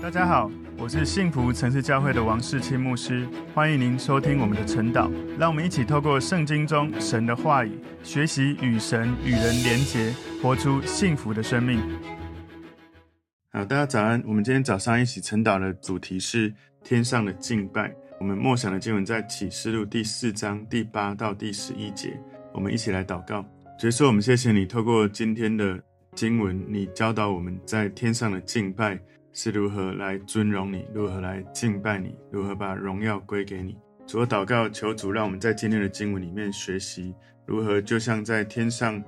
大家好，我是幸福城市教会的王世清牧师，欢迎您收听我们的晨祷。让我们一起透过圣经中神的话语，学习与神与人连结，活出幸福的生命。好，大家早安。我们今天早上一起晨祷的主题是天上的敬拜。我们默想的经文在启示录第四章第八到第十一节。我们一起来祷告。所以说，我们谢谢你透过今天的经文，你教导我们在天上的敬拜。是如何来尊荣你，如何来敬拜你，如何把荣耀归给你。主，祷告，求主让我们在今天的经文里面学习如何，就像在天上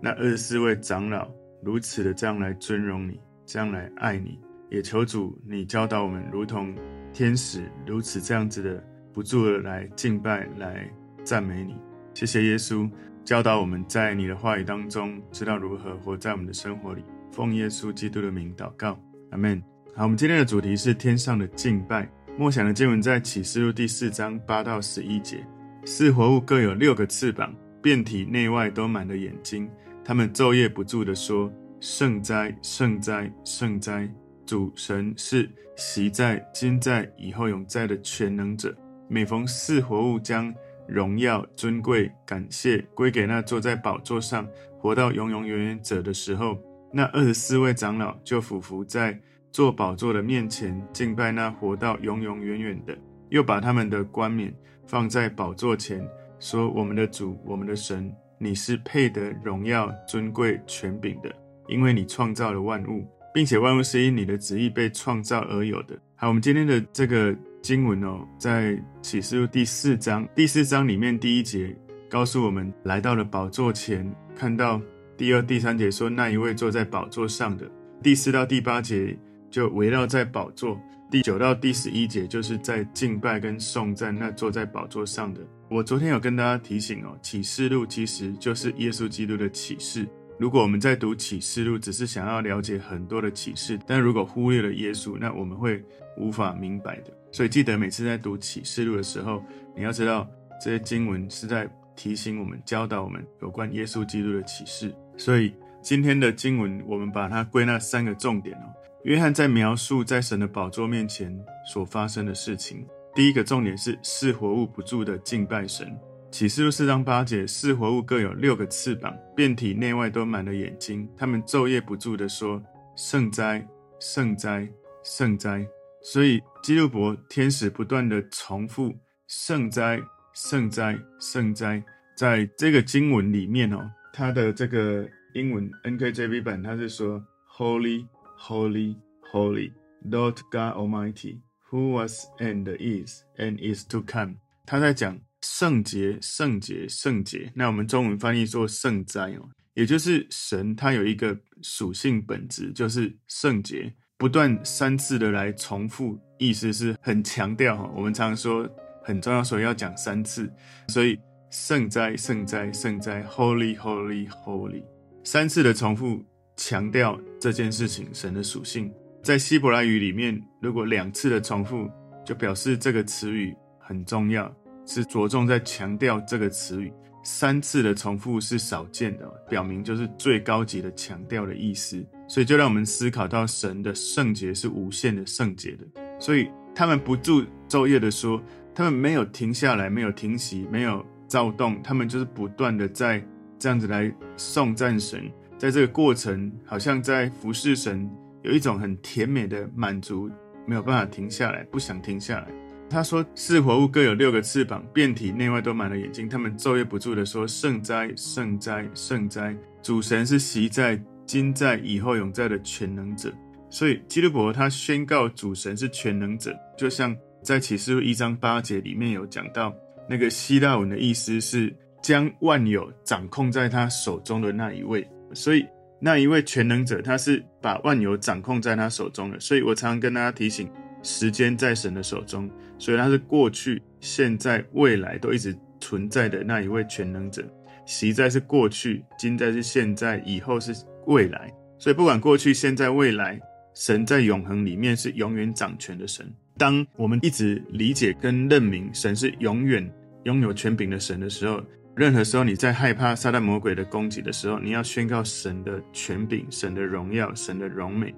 那二十四位长老如此的这样来尊荣你，这样来爱你。也求主你教导我们，如同天使如此这样子的不住的来敬拜、来赞美你。谢谢耶稣教导我们在你的话语当中，知道如何活在我们的生活里。奉耶稣基督的名祷告，阿门。好，我们今天的主题是天上的敬拜。默想的经文在启示录第四章八到十一节。四活物各有六个翅膀，遍体内外都满了眼睛。他们昼夜不住地说：圣哉，圣哉，圣哉！主神是昔在、今在、以后永在的全能者。每逢四活物将荣耀、尊贵、感谢归给那坐在宝座上、活到永永远远者的时候，那二十四位长老就俯伏在。坐宝座的面前敬拜那活到永永远远的，又把他们的冠冕放在宝座前，说：“我们的主，我们的神，你是配得荣耀、尊贵、权柄的，因为你创造了万物，并且万物是因你的旨意被创造而有的。”好，我们今天的这个经文哦，在启示录第四章，第四章里面第一节告诉我们，来到了宝座前，看到第二、第三节说那一位坐在宝座上的，第四到第八节。就围绕在宝座，第九到第十一节就是在敬拜跟颂赞那坐在宝座上的。我昨天有跟大家提醒哦，启示录其实就是耶稣基督的启示。如果我们在读启示录，只是想要了解很多的启示，但如果忽略了耶稣，那我们会无法明白的。所以记得每次在读启示录的时候，你要知道这些经文是在提醒我们、教导我们有关耶稣基督的启示。所以今天的经文，我们把它归纳三个重点哦。约翰在描述在神的宝座面前所发生的事情。第一个重点是四活物不住的敬拜神。启示录四章八节，四活物各有六个翅膀，遍体内外都满了眼睛。他们昼夜不住的说：圣哉，圣哉，圣哉！所以基路伯天使不断的重复：圣哉，圣哉，圣哉！在这个经文里面哦，它的这个英文 NKJV 版，它是说 Holy。Holy, holy, Lord God Almighty, who was and is and is to come。他在讲圣洁、圣洁、圣洁。那我们中文翻译说圣哉哦，也就是神他有一个属性本质，就是圣洁，不断三次的来重复，意思是很强调哈。我们常说很重要，所以要讲三次。所以圣哉、圣哉、圣哉，Holy, Holy, Holy，三次的重复。强调这件事情，神的属性，在希伯来语里面，如果两次的重复，就表示这个词语很重要，是着重在强调这个词语。三次的重复是少见的，表明就是最高级的强调的意思。所以就让我们思考到神的圣洁是无限的圣洁的。所以他们不住昼夜的说，他们没有停下来，没有停息，没有躁动，他们就是不断的在这样子来颂赞神。在这个过程，好像在服侍神，有一种很甜美的满足，没有办法停下来，不想停下来。他说：“四活物各有六个翅膀，遍体内外都满了眼睛，他们昼夜不住地说：圣哉，圣哉，圣哉！主神是昔在、今在、以后永在的全能者。”所以基督伯他宣告主神是全能者，就像在启示录一章八节里面有讲到，那个希腊文的意思是将万有掌控在他手中的那一位。所以那一位全能者，他是把万有掌控在他手中的。所以我常常跟大家提醒，时间在神的手中，所以他是过去、现在、未来都一直存在的那一位全能者。昔在是过去，今在是现在，以后是未来。所以不管过去、现在、未来，神在永恒里面是永远掌权的神。当我们一直理解跟认明神是永远拥有权柄的神的时候，任何时候你在害怕撒旦魔鬼的攻击的时候，你要宣告神的权柄、神的荣耀、神的荣美，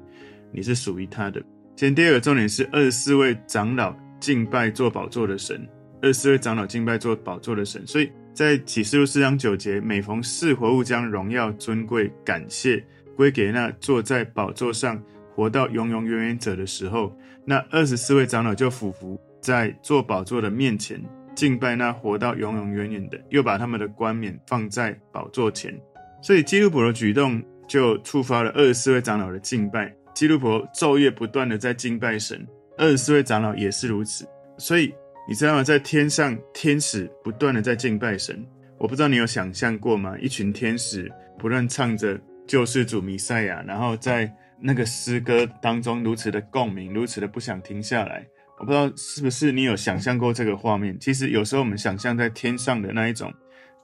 你是属于他的。先第二个重点是二十四位长老敬拜坐宝座的神，二十四位长老敬拜坐宝座的神。所以在启示录四章九节，每逢四活物将荣耀、尊贵、感谢归给那坐在宝座上活到永永远远者的时候，那二十四位长老就俯伏在坐宝座的面前。敬拜那活到永永远远的，又把他们的冠冕放在宝座前，所以基督伯的举动就触发了二十四位长老的敬拜。基督伯昼夜不断的在敬拜神，二十四位长老也是如此。所以你知道吗？在天上，天使不断的在敬拜神。我不知道你有想象过吗？一群天使不断唱着救世主弥赛亚，然后在那个诗歌当中如此的共鸣，如此的不想停下来。我不知道是不是你有想象过这个画面。其实有时候我们想象在天上的那一种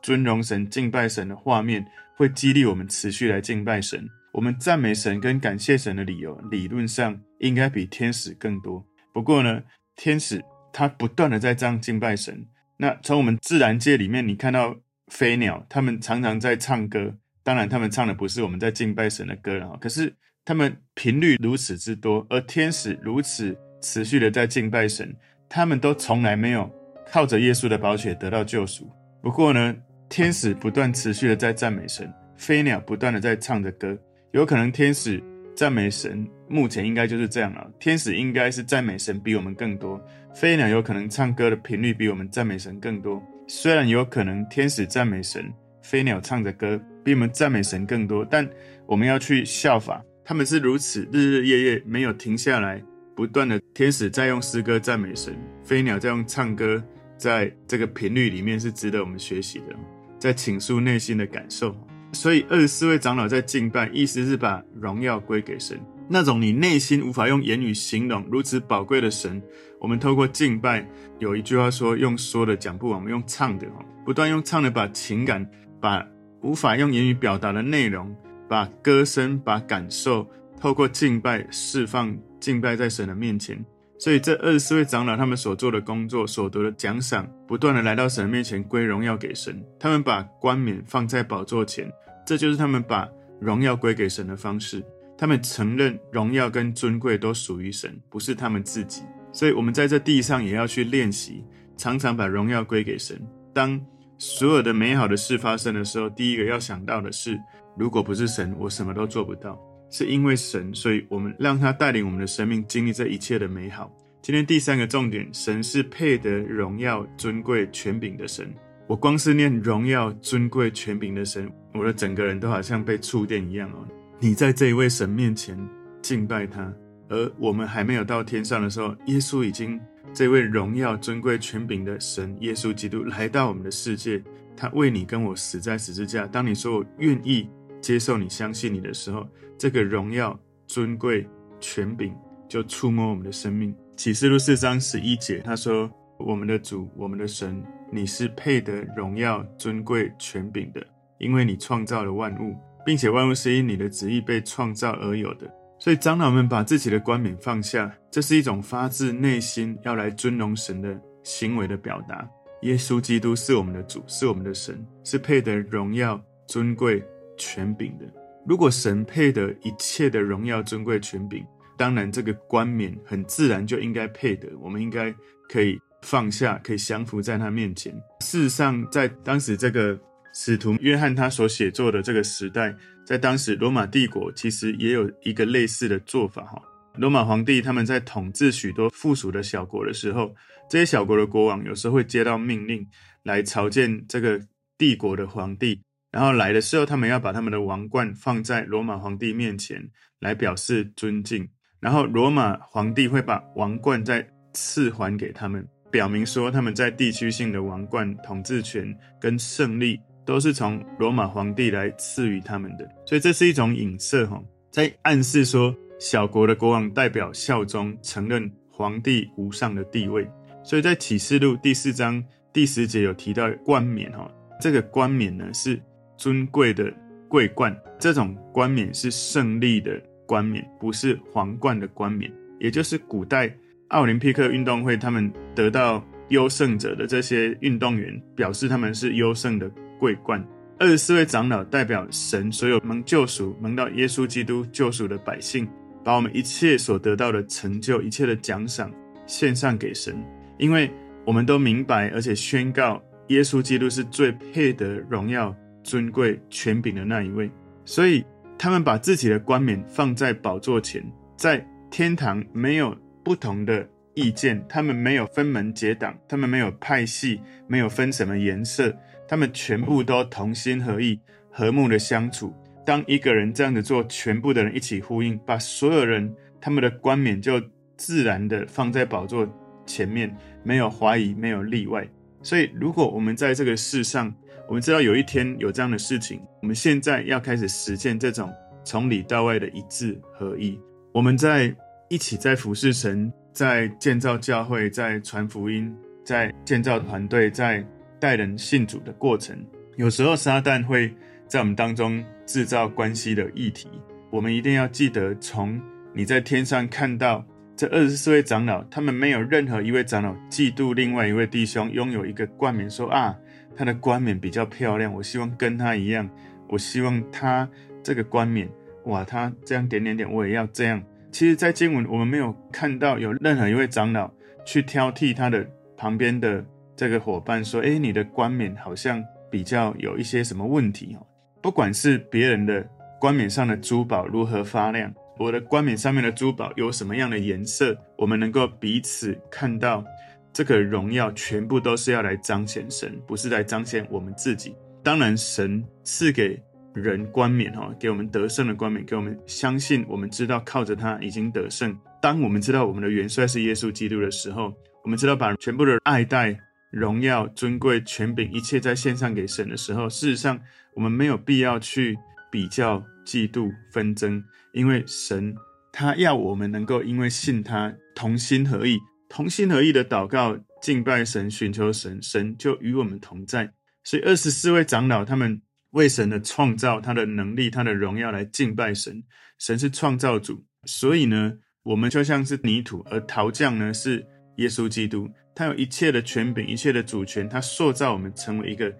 尊荣神、敬拜神的画面，会激励我们持续来敬拜神。我们赞美神跟感谢神的理由，理论上应该比天使更多。不过呢，天使他不断的在这样敬拜神。那从我们自然界里面，你看到飞鸟，他们常常在唱歌。当然，他们唱的不是我们在敬拜神的歌了。可是他们频率如此之多，而天使如此。持续的在敬拜神，他们都从来没有靠着耶稣的宝血得到救赎。不过呢，天使不断持续的在赞美神，飞鸟不断的在唱着歌。有可能天使赞美神，目前应该就是这样了。天使应该是赞美神比我们更多，飞鸟有可能唱歌的频率比我们赞美神更多。虽然有可能天使赞美神，飞鸟唱着歌比我们赞美神更多，但我们要去效法，他们是如此日日夜夜没有停下来。不断的天使在用诗歌赞美神，飞鸟在用唱歌，在这个频率里面是值得我们学习的，在倾诉内心的感受。所以二十四位长老在敬拜，意思是把荣耀归给神。那种你内心无法用言语形容如此宝贵的神，我们透过敬拜，有一句话说：用说的讲不完，我们用唱的，不断用唱的把情感，把无法用言语表达的内容，把歌声，把感受，透过敬拜释放。敬拜在神的面前，所以这二十四位长老他们所做的工作、所得的奖赏，不断的来到神的面前归荣耀给神。他们把冠冕放在宝座前，这就是他们把荣耀归给神的方式。他们承认荣耀跟尊贵都属于神，不是他们自己。所以，我们在这地上也要去练习，常常把荣耀归给神。当所有的美好的事发生的时候，第一个要想到的是，如果不是神，我什么都做不到。是因为神，所以我们让他带领我们的生命经历这一切的美好。今天第三个重点，神是配得荣耀、尊贵、权柄的神。我光是念荣耀、尊贵、权柄的神，我的整个人都好像被触电一样哦。你在这一位神面前敬拜他，而我们还没有到天上的时候，耶稣已经这位荣耀、尊贵、权柄的神，耶稣基督来到我们的世界，他为你跟我死在十字架。当你说我愿意接受你、相信你的时候，这个荣耀、尊贵、权柄就触摸我们的生命。启示录四章十一节，他说：“我们的主，我们的神，你是配得荣耀、尊贵、权柄的，因为你创造了万物，并且万物是因你的旨意被创造而有的。”所以长老们把自己的冠冕放下，这是一种发自内心要来尊荣神的行为的表达。耶稣基督是我们的主，是我们的神，是配得荣耀、尊贵、权柄的。如果神配得一切的荣耀、尊贵、权柄，当然这个冠冕很自然就应该配得。我们应该可以放下，可以降服在他面前。事实上，在当时这个使徒约翰他所写作的这个时代，在当时罗马帝国其实也有一个类似的做法。哈，罗马皇帝他们在统治许多附属的小国的时候，这些小国的国王有时候会接到命令来朝见这个帝国的皇帝。然后来的时候，他们要把他们的王冠放在罗马皇帝面前，来表示尊敬。然后罗马皇帝会把王冠再赐还给他们，表明说他们在地区性的王冠、统治权跟胜利都是从罗马皇帝来赐予他们的。所以这是一种影射，哈，在暗示说小国的国王代表效忠，承认皇帝无上的地位。所以在启示录第四章第十节有提到冠冕，哈，这个冠冕呢是。尊贵的桂冠，这种冠冕是胜利的冠冕，不是皇冠的冠冕。也就是古代奥林匹克运动会，他们得到优胜者的这些运动员，表示他们是优胜的桂冠。二十四位长老代表神，所有蒙救赎、蒙到耶稣基督救赎的百姓，把我们一切所得到的成就、一切的奖赏献上给神，因为我们都明白，而且宣告耶稣基督是最配得荣耀、尊贵、权柄的那一位。所以他们把自己的冠冕放在宝座前，在天堂没有不同的意见，他们没有分门结党，他们没有派系，没有分什么颜色，他们全部都同心合意、和睦的相处。当一个人这样子做，全部的人一起呼应，把所有人他们的冠冕就自然的放在宝座前面，没有怀疑，没有例外。所以，如果我们在这个世上，我们知道有一天有这样的事情，我们现在要开始实践这种从里到外的一致合一。我们在一起在服侍神，在建造教会，在传福音，在建造团队，在带人信主的过程，有时候撒旦会在我们当中制造关系的议题，我们一定要记得，从你在天上看到这二十四位长老，他们没有任何一位长老嫉妒另外一位弟兄拥有一个冠冕，说啊，他的冠冕比较漂亮，我希望跟他一样，我希望他这个冠冕，哇，他这样点点点，我也要这样。其实，在经文我们没有看到有任何一位长老去挑剔他的旁边的这个伙伴，说，诶，你的冠冕好像比较有一些什么问题哦。不管是别人的冠冕上的珠宝如何发亮，我的冠冕上面的珠宝有什么样的颜色，我们能够彼此看到这个荣耀，全部都是要来彰显神，不是来彰显我们自己。当然，神赐给人冠冕哈，给我们得胜的冠冕，给我们相信，我们知道靠着他已经得胜。当我们知道我们的元帅是耶稣基督的时候，我们知道把全部的爱戴、荣耀、尊贵、权柄，一切在献上给神的时候，事实上。我们没有必要去比较、嫉妒、纷争，因为神他要我们能够因为信他同心合意、同心合意的祷告、敬拜神、寻求神，神就与我们同在。所以二十四位长老他们为神的创造、他的能力、他的荣耀来敬拜神。神是创造主，所以呢，我们就像是泥土，而陶匠呢是耶稣基督，他有一切的权柄、一切的主权，他塑造我们成为一个。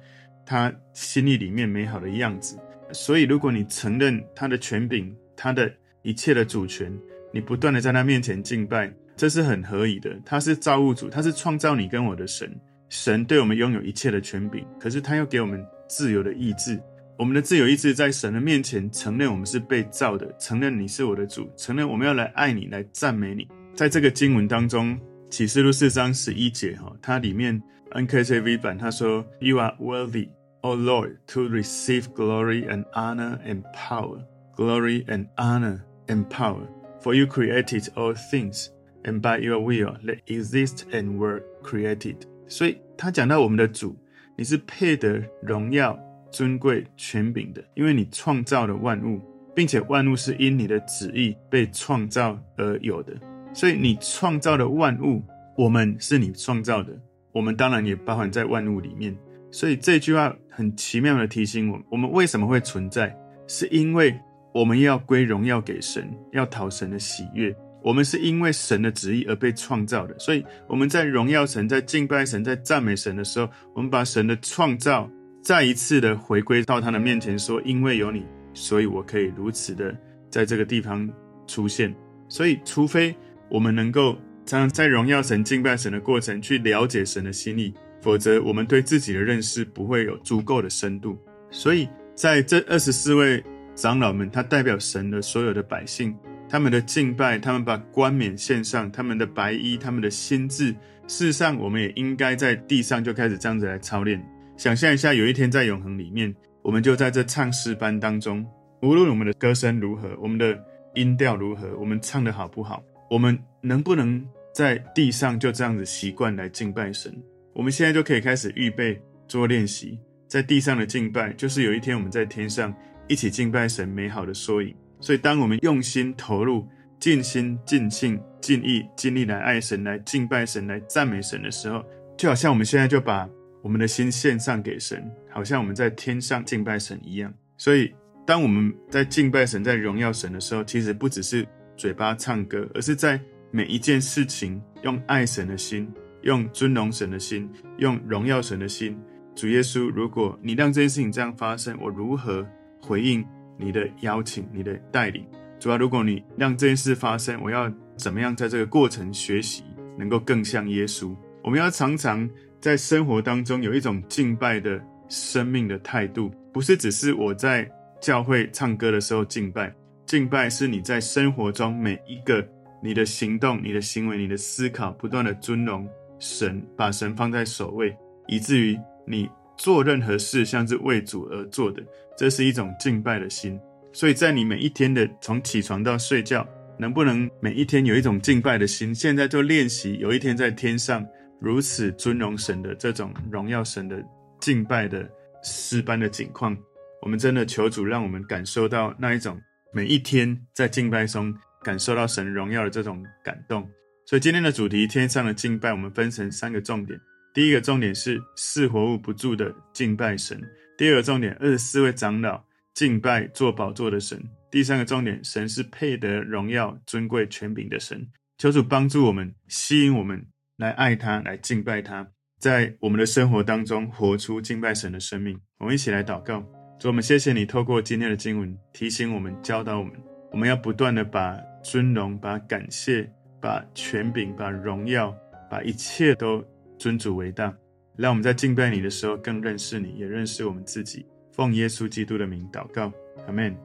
他心意里面美好的样子，所以如果你承认他的权柄，他的一切的主权，你不断的在他面前敬拜，这是很合理的。他是造物主，他是创造你跟我的神，神对我们拥有一切的权柄，可是他又给我们自由的意志。我们的自由意志在神的面前承认我们是被造的，承认你是我的主，承认我们要来爱你，来赞美你。在这个经文当中，启示录四章十一节哈，它里面。NKJV 版他说：“You are worthy, O Lord, to receive glory and honor and power, glory and honor and power, for you created all things, and by your will they exist and were created.” 所以他讲到我们的主，你是配得荣耀、尊贵、权柄的，因为你创造了万物，并且万物是因你的旨意被创造而有的。所以你创造的万物，我们是你创造的。我们当然也包含在万物里面，所以这句话很奇妙的提醒我们：我们为什么会存在？是因为我们要归荣耀给神，要讨神的喜悦。我们是因为神的旨意而被创造的，所以我们在荣耀神、在敬拜神、在赞美神的时候，我们把神的创造再一次的回归到他的面前，说：因为有你，所以我可以如此的在这个地方出现。所以，除非我们能够。常常在荣耀神、敬拜神的过程，去了解神的心意，否则我们对自己的认识不会有足够的深度。所以，在这二十四位长老们，他代表神的所有的百姓，他们的敬拜，他们把冠冕献上，他们的白衣，他们的心志。事实上，我们也应该在地上就开始这样子来操练。想象一下，有一天在永恒里面，我们就在这唱诗班当中，无论我们的歌声如何，我们的音调如何，我们唱得好不好，我们能不能在地上就这样子习惯来敬拜神？我们现在就可以开始预备做练习，在地上的敬拜，就是有一天我们在天上一起敬拜神美好的缩影。所以，当我们用心投入、尽心尽性、尽意尽力来爱神、来敬拜神、来赞美神的时候，就好像我们现在就把我们的心献上给神，好像我们在天上敬拜神一样。所以，当我们在敬拜神、在荣耀神的时候，其实不只是。嘴巴唱歌，而是在每一件事情用爱神的心，用尊荣神的心，用荣耀神的心。主耶稣，如果你让这件事情这样发生，我如何回应你的邀请、你的带领？主要如果你让这件事发生，我要怎么样在这个过程学习，能够更像耶稣？我们要常常在生活当中有一种敬拜的生命的态度，不是只是我在教会唱歌的时候敬拜，敬拜是你在生活中每一个你的行动、你的行为、你的思考，不断的尊荣神，把神放在首位，以至于你做任何事像是为主而做的，这是一种敬拜的心。所以在你每一天的从起床到睡觉，能不能每一天有一种敬拜的心？现在就练习，有一天在天上。如此尊荣神的这种荣耀神的敬拜的诗般的景况，我们真的求主让我们感受到那一种每一天在敬拜中感受到神荣耀的这种感动。所以今天的主题天上的敬拜，我们分成三个重点。第一个重点是四活物不住的敬拜神；第二个重点二十四位长老敬拜坐宝座的神；第三个重点神是配得荣耀尊贵权柄的神。求主帮助我们，吸引我们。来爱他，来敬拜他，在我们的生活当中活出敬拜神的生命。我们一起来祷告，主，我们谢谢你透过今天的经文提醒我们、教导我们，我们要不断的把尊荣、把感谢、把权柄、把荣耀、把一切都尊主为大。让我们在敬拜你的时候更认识你，也认识我们自己。奉耶稣基督的名祷告，阿门。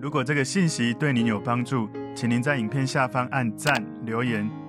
如果这个信息对您有帮助，请您在影片下方按赞、留言，